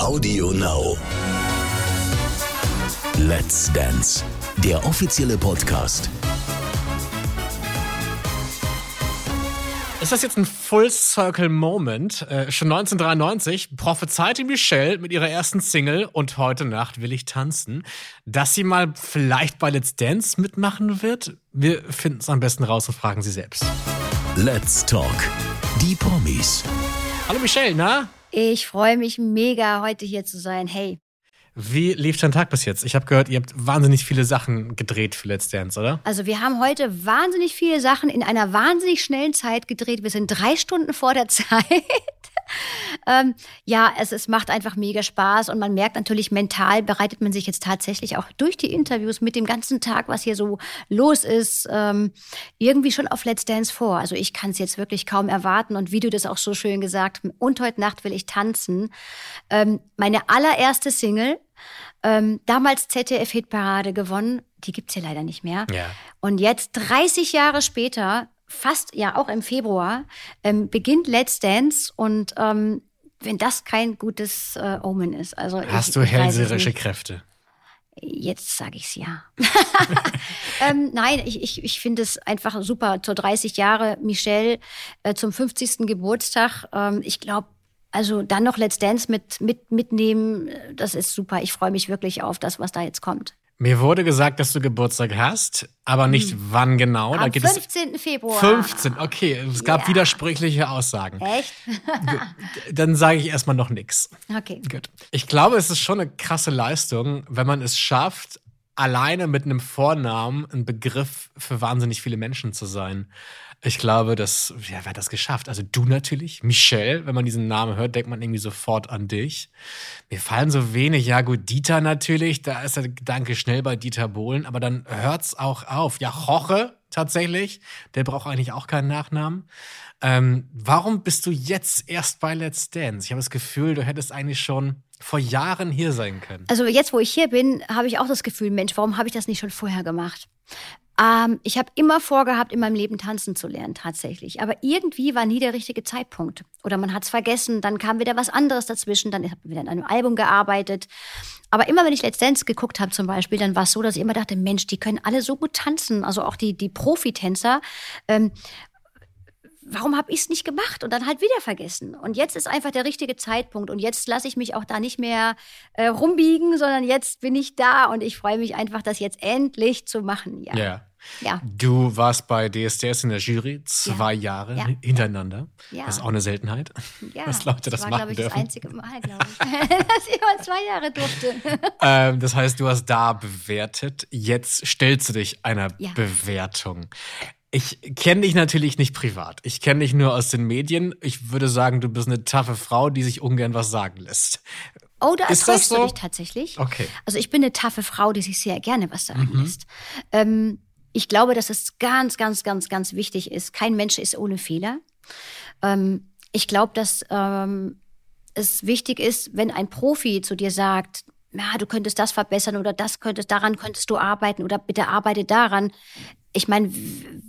Audio Now. Let's Dance, der offizielle Podcast. Ist das jetzt ein Full Circle Moment? Äh, schon 1993 prophezeite Michelle mit ihrer ersten Single und heute Nacht will ich tanzen, dass sie mal vielleicht bei Let's Dance mitmachen wird. Wir finden es am besten raus und fragen sie selbst. Let's Talk. Die Promis. Hallo Michelle, na? Ich freue mich mega, heute hier zu sein. Hey. Wie lief dein Tag bis jetzt? Ich habe gehört, ihr habt wahnsinnig viele Sachen gedreht für Let's Dance, oder? Also wir haben heute wahnsinnig viele Sachen in einer wahnsinnig schnellen Zeit gedreht. Wir sind drei Stunden vor der Zeit. Ähm, ja, es, es macht einfach mega Spaß und man merkt natürlich, mental bereitet man sich jetzt tatsächlich auch durch die Interviews mit dem ganzen Tag, was hier so los ist, ähm, irgendwie schon auf Let's Dance vor. Also ich kann es jetzt wirklich kaum erwarten und wie du das auch so schön gesagt, und heute Nacht will ich tanzen. Ähm, meine allererste Single, ähm, damals ZDF-Hitparade gewonnen, die gibt's ja leider nicht mehr. Ja. Und jetzt 30 Jahre später fast ja auch im Februar ähm, beginnt Let's Dance und ähm, wenn das kein gutes äh, Omen ist. Also Hast ich, du hellseherische. Kräfte? Jetzt sage ich's ja. ähm, nein, ich, ich, ich finde es einfach super. Zur 30 Jahre Michelle äh, zum 50. Geburtstag. Ähm, ich glaube, also dann noch Let's Dance mit, mit, mitnehmen, äh, das ist super. Ich freue mich wirklich auf das, was da jetzt kommt. Mir wurde gesagt, dass du Geburtstag hast, aber nicht wann genau. Da Am gibt es 15. Februar. 15, okay. Es gab Ja. widersprüchliche Aussagen. Echt? Dann sage ich erstmal noch nichts. Okay. Gut. Ich glaube, es ist schon eine krasse Leistung, wenn man es schafft, alleine mit einem Vornamen ein Begriff für wahnsinnig viele Menschen zu sein. Ich glaube, dass, ja, wer hat das geschafft? Also du natürlich, Michelle, wenn man diesen Namen hört, denkt man irgendwie sofort an dich. Mir fallen so wenig, ja gut, Dieter natürlich, da ist der Gedanke schnell bei Dieter Bohlen, aber dann hört's auch auf. Ja, Roche tatsächlich, der braucht eigentlich auch keinen Nachnamen. Ähm, warum bist du jetzt erst bei Let's Dance? Ich habe das Gefühl, du hättest eigentlich schon vor Jahren hier sein können. Also jetzt, wo ich hier bin, habe ich auch das Gefühl, Mensch, warum habe ich das nicht schon vorher gemacht? Ähm, ich habe immer vorgehabt, in meinem Leben tanzen zu lernen, tatsächlich. Aber irgendwie war nie der richtige Zeitpunkt. Oder man hat es vergessen, dann kam wieder was anderes dazwischen, dann habe ich wieder an einem Album gearbeitet. Aber immer, wenn ich Let's Dance geguckt habe zum Beispiel, dann war es so, dass ich immer dachte, Mensch, die können alle so gut tanzen. Also auch die, die Profitänzer. Ähm, warum habe ich es nicht gemacht und dann halt wieder vergessen? Und jetzt ist einfach der richtige Zeitpunkt und jetzt lasse ich mich auch da nicht mehr äh, rumbiegen, sondern jetzt bin ich da und ich freue mich einfach, das jetzt endlich zu machen. Ja. Ja. Ja. Du warst bei DSDS in der Jury zwei Jahre Ja. hintereinander. Ja. Das ist auch eine Seltenheit, ja. dass Leute das, war, machen glaube ich, dürfen. das einzige Mal, glaube ich, dass jemand zwei Jahre durfte. Ähm, das heißt, du hast da bewertet. Jetzt stellst du dich einer Ja. Bewertung. Ich kenne dich natürlich nicht privat. Ich kenne dich nur aus den Medien. Ich würde sagen, du bist eine taffe Frau, die sich ungern was sagen lässt. Oh, da Ist das so? du dich tatsächlich. Okay. Also ich bin eine taffe Frau, die sich sehr gerne was sagen Mhm. lässt. Ähm, ich glaube, dass es ganz, ganz, ganz, ganz wichtig ist. Kein Mensch ist ohne Fehler. Ähm, ich glaube, dass ähm, es wichtig ist, wenn ein Profi zu dir sagt, ja, du könntest das verbessern oder das könntest, daran könntest du arbeiten oder bitte arbeite daran. Ich meine,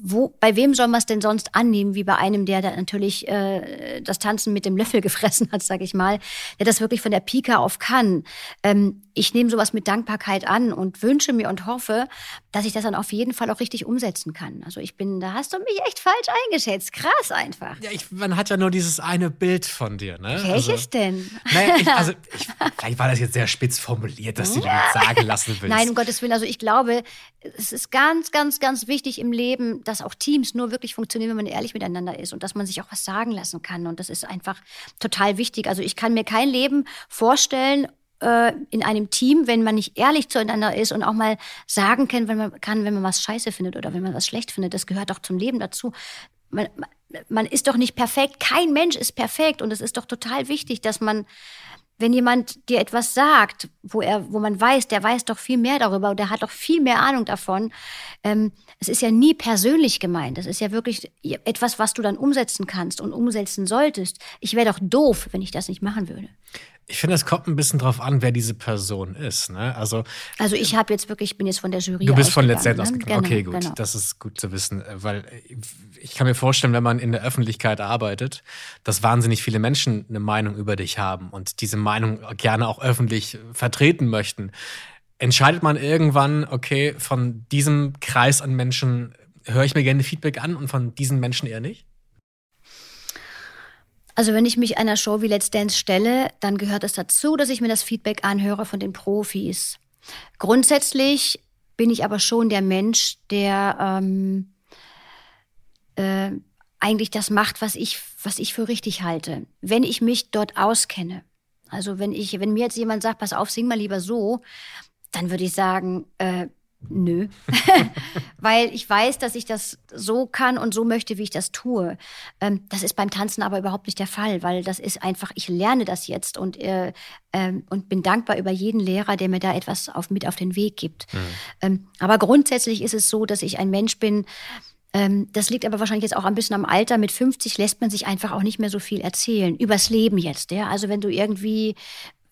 wo, bei wem soll man es denn sonst annehmen, wie bei einem, der da natürlich äh, das Tanzen mit dem Löffel gefressen hat, sag ich mal, der das wirklich von der Pika auf kann. Ähm, ich nehme sowas mit Dankbarkeit an und wünsche mir und hoffe, dass ich das dann auf jeden Fall auch richtig umsetzen kann. Also ich bin, da hast du mich echt falsch eingeschätzt. Krass einfach. Ja, ich, man hat ja nur dieses eine Bild von dir, ne? Welches Also, denn? naja, ich, also, ich, vielleicht war das jetzt sehr spitz formuliert, dass du das sagen lassen willst. Nein, um Gottes Willen. Also ich glaube, es ist ganz, ganz, ganz wichtig im Leben, dass auch Teams nur wirklich funktionieren, wenn man ehrlich miteinander ist und dass man sich auch was sagen lassen kann. Und das ist einfach total wichtig. Also ich kann mir kein Leben vorstellen äh, in einem Team, wenn man nicht ehrlich zueinander ist und auch mal sagen kann, wenn man kann, wenn man was scheiße findet oder wenn man was schlecht findet. Das gehört doch zum Leben dazu. Man, man, ist doch nicht perfekt. Kein Mensch ist perfekt. Und es ist doch total wichtig, dass man wenn jemand dir etwas sagt, wo er, wo man weiß, der weiß doch viel mehr darüber und der hat doch viel mehr Ahnung davon. Ähm, es ist ja nie persönlich gemeint. Das ist ja wirklich etwas, was du dann umsetzen kannst und umsetzen solltest. Ich wäre doch doof, wenn ich das nicht machen würde. Ich finde, es kommt ein bisschen drauf an, wer diese Person ist. Ne? Also, also ich habe jetzt wirklich, ich bin jetzt von der Jury Du bist von Let's Dance ne? ausgegangen. okay, gut. Genau. Das ist gut zu wissen, weil ich kann mir vorstellen, wenn man in der Öffentlichkeit arbeitet, dass wahnsinnig viele Menschen eine Meinung über dich haben und diese Meinung gerne auch öffentlich vertreten möchten. Entscheidet man irgendwann, okay, von diesem Kreis an Menschen höre ich mir gerne Feedback an und von diesen Menschen eher nicht? Also wenn ich mich einer Show wie Let's Dance stelle, dann gehört es dazu, dass ich mir das Feedback anhöre von den Profis. Grundsätzlich bin ich aber schon der Mensch, der ähm, äh, eigentlich das macht, was ich, was ich für richtig halte. Wenn ich mich dort auskenne. Also wenn ich, wenn mir jetzt jemand sagt, pass auf, sing mal lieber so, dann würde ich sagen, äh, Nö, weil ich weiß, dass ich das so kann und so möchte, wie ich das tue. Ähm, das ist beim Tanzen aber überhaupt nicht der Fall, weil das ist einfach, ich lerne das jetzt und, äh, ähm, und bin dankbar über jeden Lehrer, der mir da etwas auf, mit auf den Weg gibt. Mhm. Ähm, aber grundsätzlich ist es so, dass ich ein Mensch bin, ähm, das liegt aber wahrscheinlich jetzt auch ein bisschen am Alter. Mit 50 lässt man sich einfach auch nicht mehr so viel erzählen. Übers Leben jetzt, ja. Also wenn du irgendwie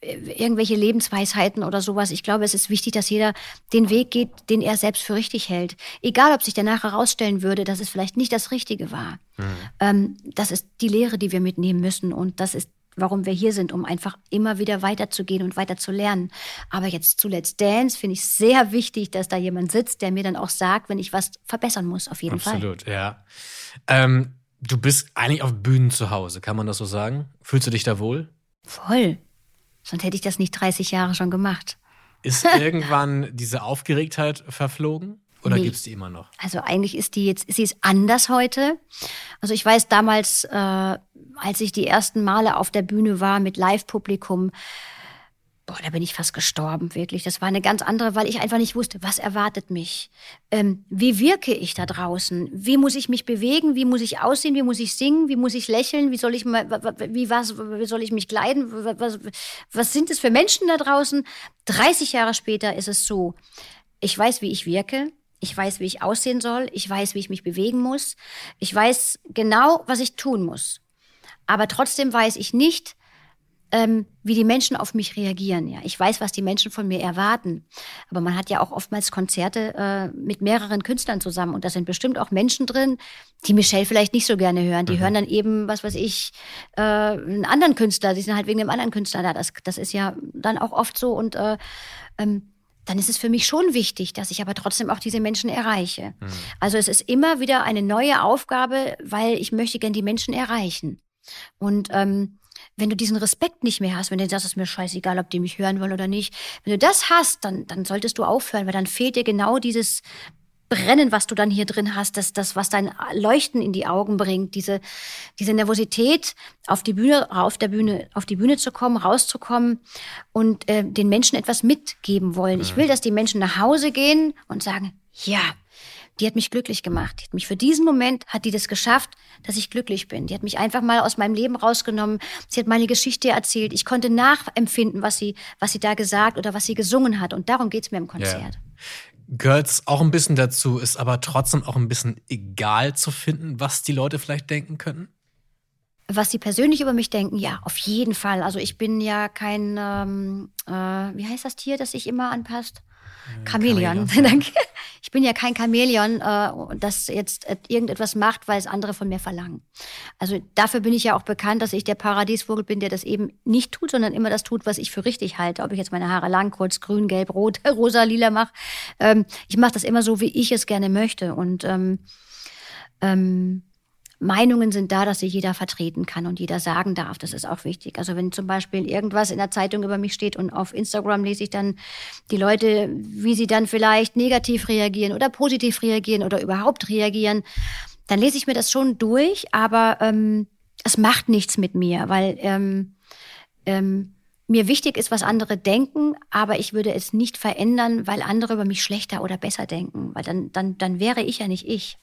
irgendwelche Lebensweisheiten oder sowas. Ich glaube, es ist wichtig, dass jeder den Weg geht, den er selbst für richtig hält. Egal, ob sich danach herausstellen würde, dass es vielleicht nicht das Richtige war. Mhm. Ähm, das ist die Lehre, die wir mitnehmen müssen. Und das ist, warum wir hier sind, um einfach immer wieder weiterzugehen und weiter zu lernen. Aber jetzt zu Let's Dance finde ich sehr wichtig, dass da jemand sitzt, der mir dann auch sagt, wenn ich was verbessern muss, auf jeden Absolut, Fall. Absolut, ja. Ähm, du bist eigentlich auf Bühnen zu Hause, kann man das so sagen? Fühlst du dich da wohl? Voll. Sonst hätte ich das nicht 30 Jahre schon gemacht. Ist irgendwann diese Aufgeregtheit verflogen? Oder nee. gibt es die immer noch? Also eigentlich ist die jetzt, sie ist anders heute. Also ich weiß damals, äh, als ich die ersten Male auf der Bühne war mit Live-Publikum, boah, da bin ich fast gestorben, wirklich. Das war eine ganz andere, weil ich einfach nicht wusste, was erwartet mich? Ähm, wie wirke ich da draußen? Wie muss ich mich bewegen? Wie muss ich aussehen? Wie muss ich singen? Wie muss ich lächeln? Wie soll ich, wie, was, wie soll ich mich kleiden? Was, was sind es für Menschen da draußen? 30 Jahre später ist es so, ich weiß, wie ich wirke. Ich weiß, wie ich aussehen soll. Ich weiß, wie ich mich bewegen muss. Ich weiß genau, was ich tun muss. Aber trotzdem weiß ich nicht, ähm, wie die Menschen auf mich reagieren. Ja, ich weiß, was die Menschen von mir erwarten. Aber man hat ja auch oftmals Konzerte äh, mit mehreren Künstlern zusammen und da sind bestimmt auch Menschen drin, die Michelle vielleicht nicht so gerne hören. Die mhm. hören dann eben, was weiß ich, äh, einen anderen Künstler. Die sind halt wegen dem anderen Künstler da. Das, das ist ja dann auch oft so und äh, ähm, dann ist es für mich schon wichtig, dass ich aber trotzdem auch diese Menschen erreiche. Mhm. Also es ist immer wieder eine neue Aufgabe, weil ich möchte gern die Menschen erreichen. Und ähm, wenn du diesen Respekt nicht mehr hast, wenn du sagst, es ist mir scheißegal, ob die mich hören wollen oder nicht, wenn du das hast, dann, dann solltest du aufhören, weil dann fehlt dir genau dieses Brennen, was du dann hier drin hast, das, das, was dein Leuchten in die Augen bringt, diese, diese Nervosität, auf die Bühne, auf der Bühne, auf die Bühne zu kommen, rauszukommen und äh, den Menschen etwas mitgeben wollen. Ich will, dass die Menschen nach Hause gehen und sagen, ja, die hat mich glücklich gemacht. Die hat mich für diesen Moment hat die das geschafft, dass ich glücklich bin. Die hat mich einfach mal aus meinem Leben rausgenommen. Sie hat meine Geschichte erzählt. Ich konnte nachempfinden, was sie, was sie da gesagt oder was sie gesungen hat. Und darum geht's mir im Konzert. Ja. Gehört auch ein bisschen dazu, ist aber trotzdem auch ein bisschen egal zu finden, was die Leute vielleicht denken könnten? Was sie persönlich über mich denken, ja, auf jeden Fall. Also ich bin ja kein, ähm, äh, wie heißt das Tier, das sich immer anpasst? Chamäleon, danke. Ich bin ja kein Chamäleon, äh, das jetzt irgendetwas macht, weil es andere von mir verlangen. Also dafür bin ich ja auch bekannt, dass ich der Paradiesvogel bin, der das eben nicht tut, sondern immer das tut, was ich für richtig halte. Ob ich jetzt meine Haare lang, kurz, grün, gelb, rot, rosa, lila mache. Ähm, ich mache das immer so, wie ich es gerne möchte. Und ähm, ähm, Meinungen sind da, dass sie jeder vertreten kann und jeder sagen darf. Das ist auch wichtig. Also wenn zum Beispiel irgendwas in der Zeitung über mich steht und auf Instagram lese ich dann die Leute, wie sie dann vielleicht negativ reagieren oder positiv reagieren oder überhaupt reagieren, dann lese ich mir das schon durch, aber ähm, es macht nichts mit mir, weil ähm, ähm, mir wichtig ist, was andere denken, aber ich würde es nicht verändern, weil andere über mich schlechter oder besser denken, weil dann, dann, dann wäre ich ja nicht ich.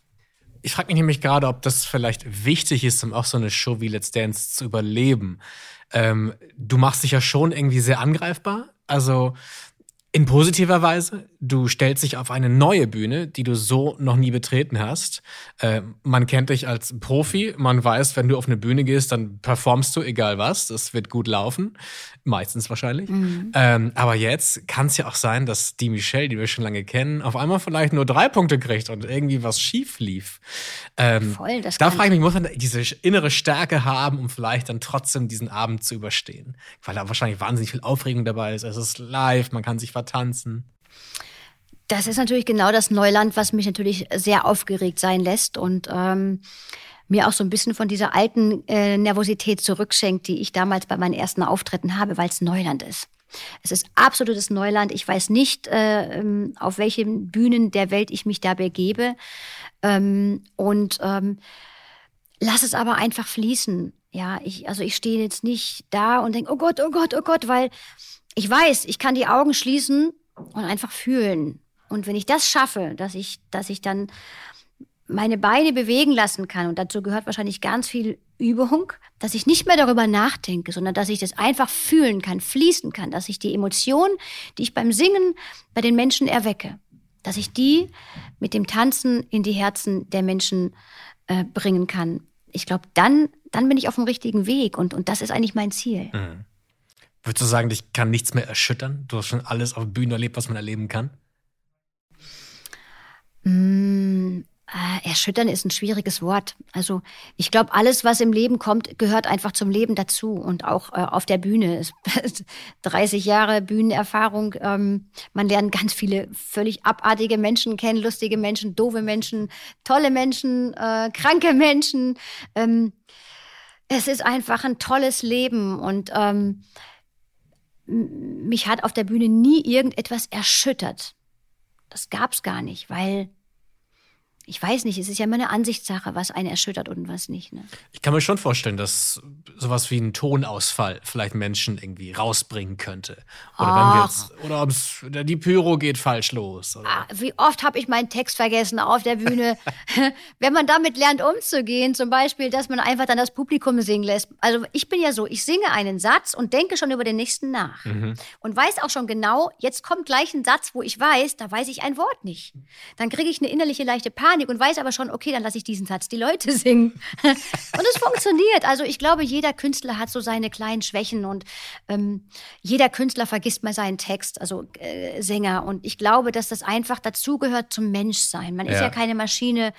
Ich frage mich nämlich gerade, ob das vielleicht wichtig ist, um auch so eine Show wie Let's Dance zu überleben. Ähm, du machst dich ja schon irgendwie sehr angreifbar. Also In positiver Weise, du stellst dich auf eine neue Bühne, die du so noch nie betreten hast. Äh, man kennt dich als Profi, man weiß, wenn du auf eine Bühne gehst, dann performst du egal was, das wird gut laufen, meistens wahrscheinlich. Mhm. Ähm, aber jetzt kann es ja auch sein, dass die Michelle, die wir schon lange kennen, auf einmal vielleicht nur drei Punkte kriegt und irgendwie was schief lief. Ähm, Voll, das da frage ich mich, muss man diese innere Stärke haben, um vielleicht dann trotzdem diesen Abend zu überstehen? Weil da wahrscheinlich wahnsinnig viel Aufregung dabei ist. Es ist live, man kann sich tanzen? Das ist natürlich genau das Neuland, was mich natürlich sehr aufgeregt sein lässt und ähm, mir auch so ein bisschen von dieser alten äh, Nervosität zurückschenkt, die ich damals bei meinen ersten Auftritten habe, weil es Neuland ist. Es ist absolutes Neuland. Ich weiß nicht, äh, ähm, auf welchen Bühnen der Welt ich mich da begebe. Ähm, und ähm, lass es aber einfach fließen. Ja, ich, also ich stehe jetzt nicht da und denke, oh Gott, oh Gott, oh Gott, weil ich weiß, ich kann die Augen schließen und einfach fühlen. Und wenn ich das schaffe, dass ich, dass ich dann meine Beine bewegen lassen kann, und dazu gehört wahrscheinlich ganz viel Übung, dass ich nicht mehr darüber nachdenke, sondern dass ich das einfach fühlen kann, fließen kann, dass ich die Emotionen, die ich beim Singen bei den Menschen erwecke, dass ich die mit dem Tanzen in die Herzen der Menschen äh, bringen kann. Ich glaube, dann, dann bin ich auf dem richtigen Weg und, und das ist eigentlich mein Ziel. Mhm. Würdest du sagen, dich kann nichts mehr erschüttern? Du hast schon alles auf Bühnen erlebt, was man erleben kann? Mm, äh, erschüttern ist ein schwieriges Wort. Also ich glaube, alles, was im Leben kommt, gehört einfach zum Leben dazu und auch äh, auf der Bühne. 30 Jahre Bühnenerfahrung. Ähm, man lernt ganz viele völlig abartige Menschen kennen, lustige Menschen, doofe Menschen, tolle Menschen, äh, kranke Menschen. Ähm, es ist einfach ein tolles Leben und ähm, mich hat auf der Bühne nie irgendetwas erschüttert. Das gab's gar nicht, weil ich weiß nicht, es ist ja immer eine Ansichtssache, was einen erschüttert und was nicht. Ne? Ich kann mir schon vorstellen, dass sowas wie ein Tonausfall vielleicht Menschen irgendwie rausbringen könnte. Oder wenn wir jetzt, oder ob's, die Pyro geht falsch los. Ah, wie oft habe ich meinen Text vergessen auf der Bühne. wenn man damit lernt umzugehen, zum Beispiel, dass man einfach dann das Publikum singen lässt. Also ich bin ja so, ich singe einen Satz und denke schon über den nächsten nach. Mhm. Und weiß auch schon genau, jetzt kommt gleich ein Satz, wo ich weiß, da weiß ich ein Wort nicht. Dann kriege ich eine innerliche leichte Panik Panik und weiß aber schon, okay, dann lasse ich diesen Satz die Leute singen. und es funktioniert. Also ich glaube, jeder Künstler hat so seine kleinen Schwächen und ähm, jeder Künstler vergisst mal seinen Text, also äh, Sänger. Und ich glaube, dass das einfach dazugehört zum Menschsein. Man ja. ist ja keine Maschine.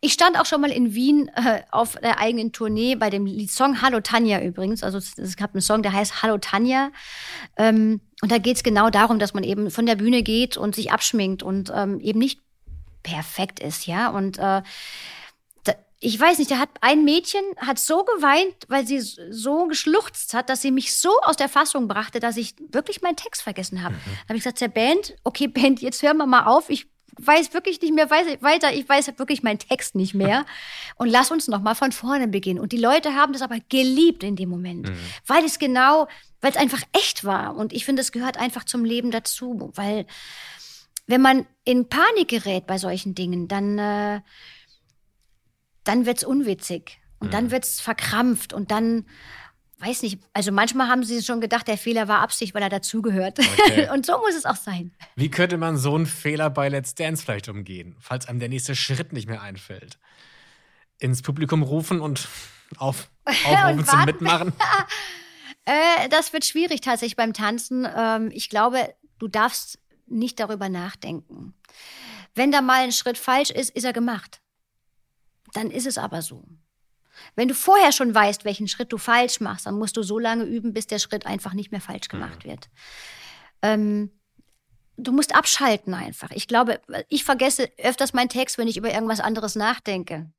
Ich stand auch schon mal in Wien äh, auf der eigenen Tournee bei dem Song Hallo Tanja übrigens. Also es gab einen Song, der heißt Hallo Tanja. Ähm, und da geht es genau darum, dass man eben von der Bühne geht und sich abschminkt und ähm, eben nicht perfekt ist, ja. Und äh, ich weiß nicht, da hat ein Mädchen hat so geweint, weil sie so geschluchzt hat, dass sie mich so aus der Fassung brachte, dass ich wirklich meinen Text vergessen habe. Mhm. Da habe ich gesagt, der Band, okay, Band, jetzt hören wir mal auf. Ich weiß wirklich nicht mehr weiter. Ich weiß wirklich meinen Text nicht mehr. Und lass uns noch mal von vorne beginnen. Und die Leute haben das aber geliebt in dem Moment, mhm. weil es genau, weil es einfach echt war. Und ich finde, es gehört einfach zum Leben dazu, weil wenn man in Panik gerät bei solchen Dingen, dann, äh, dann wird's unwitzig und mhm. dann wird's verkrampft und dann weiß nicht, also manchmal haben sie schon gedacht, der Fehler war Absicht, weil er dazugehört. Okay. und so muss es auch sein. Wie könnte man so einen Fehler bei Let's Dance vielleicht umgehen, falls einem der nächste Schritt nicht mehr einfällt? Ins Publikum rufen und auf, aufrufen zum Mitmachen? äh, das wird schwierig tatsächlich beim Tanzen. Ähm, ich glaube, du darfst nicht darüber nachdenken. Wenn da mal ein Schritt falsch ist, ist er gemacht. Dann ist es aber so. Wenn du vorher schon weißt, welchen Schritt du falsch machst, dann musst du so lange üben, bis der Schritt einfach nicht mehr falsch gemacht mhm. wird. Ähm, du musst abschalten einfach. Ich glaube, ich vergesse öfters meinen Text, wenn ich über irgendwas anderes nachdenke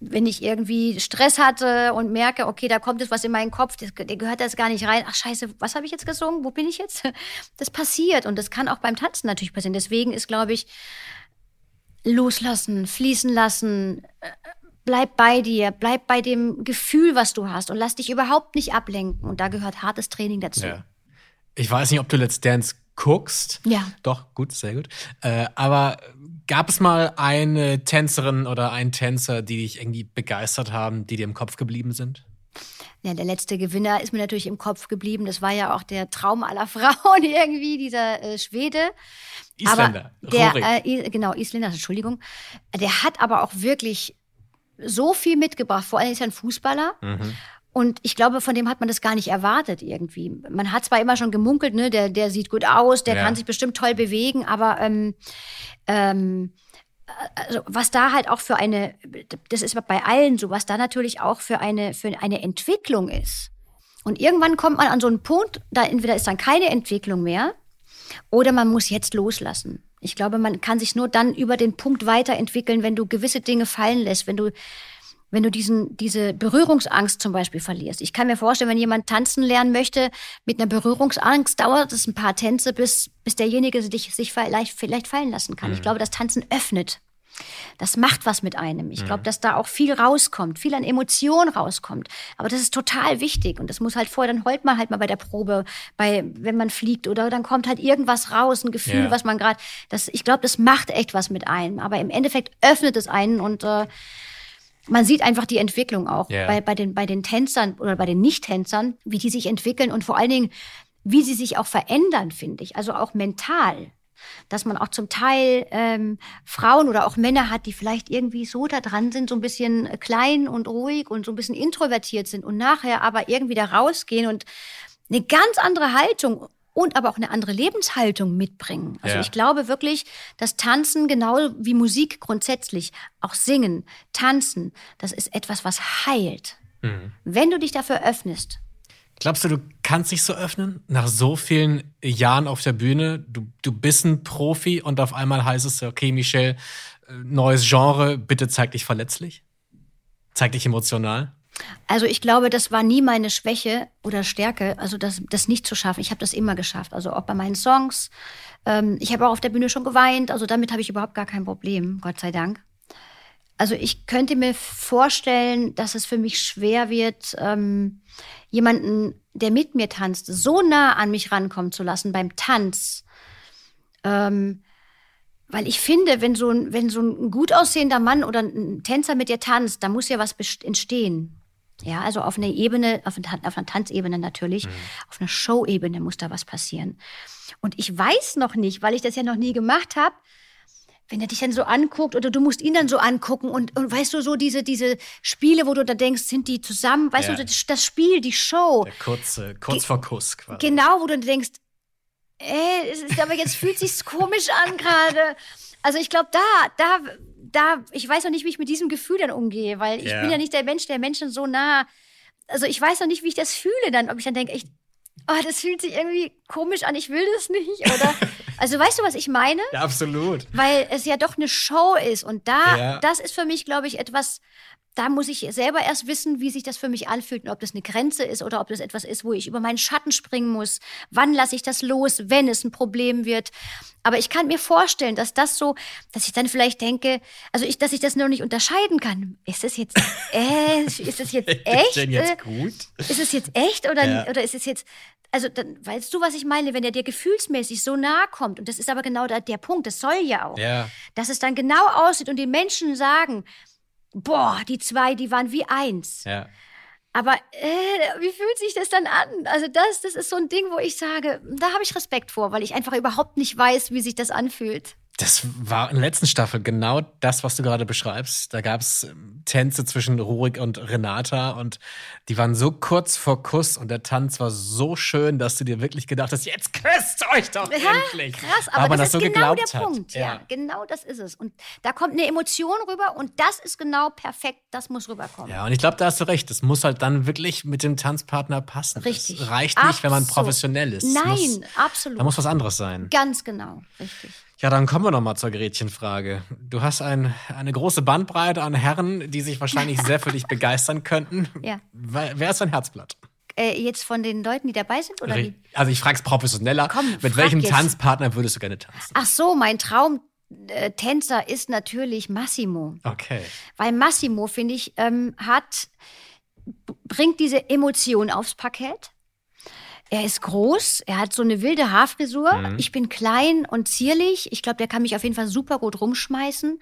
wenn ich irgendwie Stress hatte und merke, okay, da kommt jetzt was in meinen Kopf, der gehört das gar nicht rein. Ach scheiße, was habe ich jetzt gesungen? Wo bin ich jetzt? Das passiert und das kann auch beim Tanzen natürlich passieren. Deswegen ist, glaube ich, loslassen, fließen lassen, äh, bleib bei dir, bleib bei dem Gefühl, was du hast und lass dich überhaupt nicht ablenken. Und da gehört hartes Training dazu. Ja. Ich weiß nicht, ob du Let's Dance guckst. Ja. Doch, gut, sehr gut. Äh, aber gab es mal eine Tänzerin oder einen Tänzer, die dich irgendwie begeistert haben, die dir im Kopf geblieben sind? Ja, der letzte Gewinner ist mir natürlich im Kopf geblieben. Das war ja auch der Traum aller Frauen irgendwie, dieser äh, Schwede. Isländer. Aber der, äh, genau, Isländer, Entschuldigung. Der hat aber auch wirklich so viel mitgebracht. Vor allem ist er ein Fußballer. Mhm. Und ich glaube, von dem hat man das gar nicht erwartet irgendwie. Man hat zwar immer schon gemunkelt, ne, der, der sieht gut aus, der Ja. kann sich bestimmt toll bewegen, aber ähm, ähm, also was da halt auch für eine, das ist bei allen so, was da natürlich auch für eine, für eine Entwicklung ist. Und irgendwann kommt man an so einen Punkt, da entweder ist dann keine Entwicklung mehr oder man muss jetzt loslassen. Ich glaube, man kann sich nur dann über den Punkt weiterentwickeln, wenn du gewisse Dinge fallen lässt, wenn du wenn du diesen, diese Berührungsangst zum Beispiel verlierst. Ich kann mir vorstellen, wenn jemand tanzen lernen möchte mit einer Berührungsangst, dauert es ein paar Tänze, bis, bis derjenige sich, sich vielleicht, vielleicht fallen lassen kann. Ich glaube, das Tanzen öffnet. Das macht was mit einem. Ich glaube, dass da auch viel rauskommt, viel an Emotionen rauskommt. Aber das ist total wichtig. Und das muss halt vorher, dann heult man halt mal bei der Probe, bei, wenn man fliegt oder dann kommt halt irgendwas raus, ein Gefühl, Ja. was man gerade, das, ich glaube, das macht echt was mit einem. Aber im Endeffekt öffnet es einen und, äh, man sieht einfach die Entwicklung auch Ja. bei, bei, den, bei den Tänzern oder bei den Nicht-Tänzern, wie die sich entwickeln und vor allen Dingen, wie sie sich auch verändern, finde ich. Also auch mental. Dass man auch zum Teil ähm, Frauen oder auch Männer hat, die vielleicht irgendwie so da dran sind, so ein bisschen klein und ruhig und so ein bisschen introvertiert sind und nachher aber irgendwie da rausgehen und eine ganz andere Haltung und aber auch eine andere Lebenshaltung mitbringen. Also Ja. ich glaube wirklich, dass Tanzen genau wie Musik grundsätzlich, auch Singen, Tanzen, das ist etwas, was heilt. Mhm. Wenn du dich dafür öffnest. Glaubst du, du kannst dich so öffnen? Nach so vielen Jahren auf der Bühne, du, du bist ein Profi und auf einmal heißt es, okay, Michel, äh, neues Genre, bitte zeig dich verletzlich? Zeig dich emotional? Also ich glaube, das war nie meine Schwäche oder Stärke, also das, das nicht zu schaffen. Ich habe das immer geschafft. Also auch bei meinen Songs. Ähm, ich habe auch auf der Bühne schon geweint. Also damit habe ich überhaupt gar kein Problem, Gott sei Dank. Also ich könnte mir vorstellen, dass es für mich schwer wird, ähm, jemanden, der mit mir tanzt, so nah an mich rankommen zu lassen beim Tanz. Ähm, weil ich finde, wenn so, ein, wenn so ein gut aussehender Mann oder ein Tänzer mit dir tanzt, da muss ja was entstehen. Ja, also auf einer Ebene, auf einer, auf einer Tanzebene natürlich, auf einer Show-Ebene muss da was passieren. Und ich weiß noch nicht, weil ich das ja noch nie gemacht habe, wenn er dich dann so anguckt oder du musst ihn dann so angucken und, und weißt du, so diese, diese Spiele, wo du da denkst, sind die zusammen, weißt Ja. du, das, das Spiel, die Show, Der kurze, kurz vor Kuss quasi. genau, wo du denkst, ey, es ist, aber jetzt fühlt sich's komisch an gerade. Also ich glaube, da, da, da, ich weiß noch nicht, wie ich mit diesem Gefühl dann umgehe, weil ich Ja. bin ja nicht der Mensch, der Menschen so nah. Also ich weiß noch nicht, wie ich das fühle dann, ob ich dann denke, echt, oh, das fühlt sich irgendwie komisch an, ich will das nicht. Oder, also weißt du, was ich meine? Ja, absolut. weil es ja doch eine Show ist und da, Ja. das ist für mich, glaube ich, etwas, da muss ich selber erst wissen, wie sich das für mich anfühlt und ob das eine Grenze ist oder ob das etwas ist, wo ich über meinen Schatten springen muss. Wann lasse ich das los, wenn es ein Problem wird? Aber ich kann mir vorstellen, dass das so, dass ich dann vielleicht denke, also ich, dass ich das noch nicht unterscheiden kann. Ist es jetzt, äh, ist es jetzt Ist echt? denn Äh, jetzt gut? ist es jetzt echt oder, Ja. oder ist es jetzt, also dann, weißt du, was ich meine, wenn er dir gefühlsmäßig so nahe kommt, und das ist aber genau der, der Punkt, das soll ja auch, Ja. dass es dann genau aussieht und die Menschen sagen, boah, die zwei, die waren wie eins. Ja. Aber äh, wie fühlt sich das dann an? Also das, das ist so ein Ding, wo ich sage, da habe ich Respekt vor, weil ich einfach überhaupt nicht weiß, wie sich das anfühlt. Das war in der letzten Staffel genau das, was du gerade beschreibst. Da gab es Tänze zwischen Rurik und Renata und die waren so kurz vor Kuss und der Tanz war so schön, dass du dir wirklich gedacht hast, jetzt küsst euch doch Ja, endlich. krass, aber das, das ist so genau der hat. Punkt. Ja. genau das ist es. Und da kommt eine Emotion rüber und das ist genau perfekt, das muss rüberkommen. Ja, und ich glaube, da hast du recht. Es muss halt dann wirklich mit dem Tanzpartner passen. Richtig. Es reicht nicht, wenn man Absolut. professionell ist. Nein, Muss, absolut. da muss was anderes sein. Ganz genau, richtig. Ja, dann kommen wir noch mal zur Gretchenfrage. Du hast ein, eine große Bandbreite an Herren, die sich wahrscheinlich sehr für dich begeistern könnten. Ja. Wer ist dein Herzblatt? Äh, jetzt von den Leuten, die dabei sind oder wie? Also ich frage es professioneller. Komm, Mit welchem jetzt. Tanzpartner würdest du gerne tanzen? Ach so, mein Traumtänzer ist natürlich Massimo. Okay. Weil Massimo, finde ich, ähm, hat, bringt diese Emotion aufs Parkett. Er ist groß, er hat so eine wilde Haarfrisur. Mhm. Ich bin klein und zierlich. Ich glaube, der kann mich auf jeden Fall super gut rumschmeißen.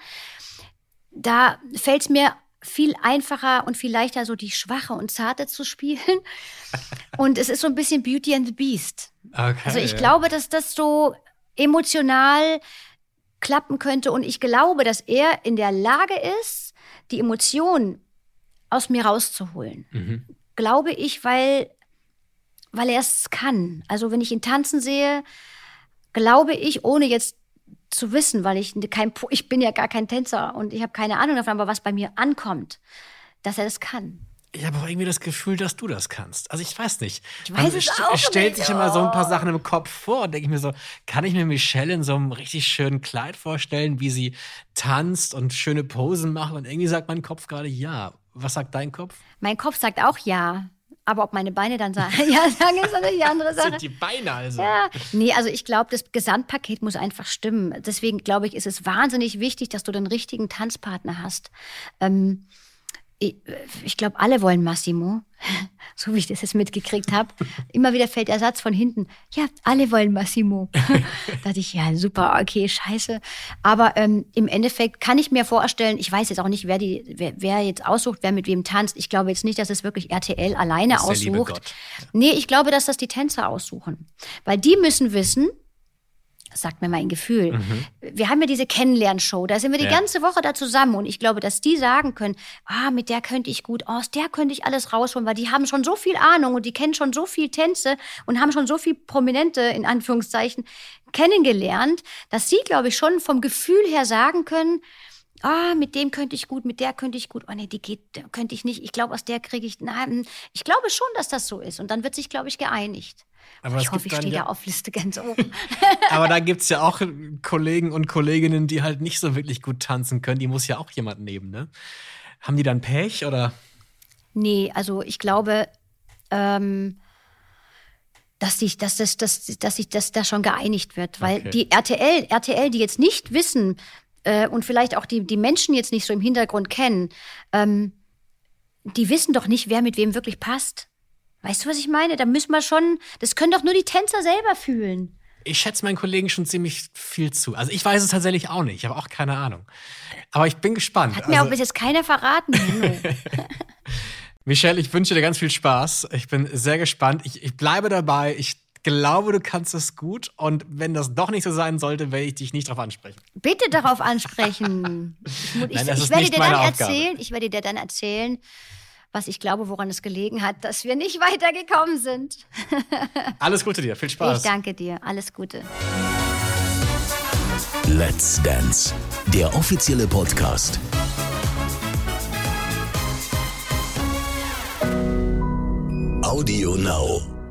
Da fällt es mir viel einfacher und viel leichter, so die Schwache und Zarte zu spielen. und es ist so ein bisschen Beauty and the Beast. Okay, also ich ja. glaube, dass das so emotional klappen könnte und ich glaube, dass er in der Lage ist, die Emotionen aus mir rauszuholen. Mhm. Glaube ich, weil, weil er es kann. Also wenn ich ihn tanzen sehe, glaube ich, ohne jetzt zu wissen, weil ich kein, ich bin ja gar kein Tänzer und ich habe keine Ahnung davon, aber was bei mir ankommt, dass er das kann. Ich habe auch irgendwie das Gefühl, dass du das kannst. Also ich weiß nicht. Ich weiß es auch stellt sich immer so ein paar Sachen im Kopf vor und denke ich mir so, kann ich mir Michelle in so einem richtig schönen Kleid vorstellen, wie sie tanzt und schöne Posen macht und irgendwie sagt mein Kopf gerade ja. Was sagt dein Kopf? Mein Kopf sagt auch ja. Aber ob meine Beine dann sagen, ja, sagen ist natürlich die andere Sache. Sind die Beine also. Ja. Nee, also ich glaube, das Gesamtpaket muss einfach stimmen. Deswegen glaube ich, ist es wahnsinnig wichtig, dass du den richtigen Tanzpartner hast. Ähm, ich, ich glaube, alle wollen Massimo, so wie ich das jetzt mitgekriegt habe. Immer wieder fällt der Satz von hinten, ja, alle wollen Massimo. da dachte ich, ja, super, okay, scheiße. Aber ähm, im Endeffekt kann ich mir vorstellen, ich weiß jetzt auch nicht, wer, die, wer, wer jetzt aussucht, wer mit wem tanzt. Ich glaube jetzt nicht, dass es wirklich RTL alleine aussucht. Nee, ich glaube, dass das die Tänzer aussuchen. Weil die müssen wissen, sagt mir mein Gefühl. Mhm. Wir haben ja diese Kennenlernshow, da sind wir die ja. ganze Woche da zusammen und ich glaube, dass die sagen können, ah, mit der könnte ich gut aus, der könnte ich alles rausholen, weil die haben schon so viel Ahnung und die kennen schon so viel Tänze und haben schon so viel Prominente in Anführungszeichen kennengelernt, dass sie, glaube ich, schon vom Gefühl her sagen können, ah, mit dem könnte ich gut, mit der könnte ich gut, oh nee, die geht, könnte ich nicht. Ich glaube, aus der kriege ich, nein, ich glaube schon, dass das so ist und dann wird sich, glaube ich, geeinigt. Aber ich hoffe, ich stehe ja, da auf Liste ganz oben. aber da gibt es ja auch Kollegen und Kolleginnen, die halt nicht so wirklich gut tanzen können. Die muss ja auch jemand nehmen, ne? Haben die dann Pech oder? Nee, also ich glaube, ähm, dass sich dass das, dass, dass sich das da schon geeinigt wird. Weil okay. die RTL, RTL, die jetzt nicht wissen äh, und vielleicht auch die, die Menschen jetzt nicht so im Hintergrund kennen, ähm, die wissen doch nicht, wer mit wem wirklich passt. Weißt du, was ich meine? Da müssen wir schon, das können doch nur die Tänzer selber fühlen. Ich schätze meinen Kollegen schon ziemlich viel zu. Also ich weiß es tatsächlich auch nicht. Ich habe auch keine Ahnung. Aber ich bin gespannt. Hat mir also, auch bis jetzt keiner verraten. Michelle, ich wünsche dir ganz viel Spaß. Ich bin sehr gespannt. Ich, ich bleibe dabei. Ich glaube, du kannst es gut. Und wenn das doch nicht so sein sollte, werde ich dich nicht darauf ansprechen. Bitte darauf ansprechen. Ich, Nein, ich, ich werde dir dann Aufgabe. erzählen. Ich werde dir dann erzählen was ich glaube, woran es gelegen hat, dass wir nicht weitergekommen sind. Alles Gute dir, viel Spaß. Ich danke dir, alles Gute. Let's Dance, der offizielle Podcast. Audio Now.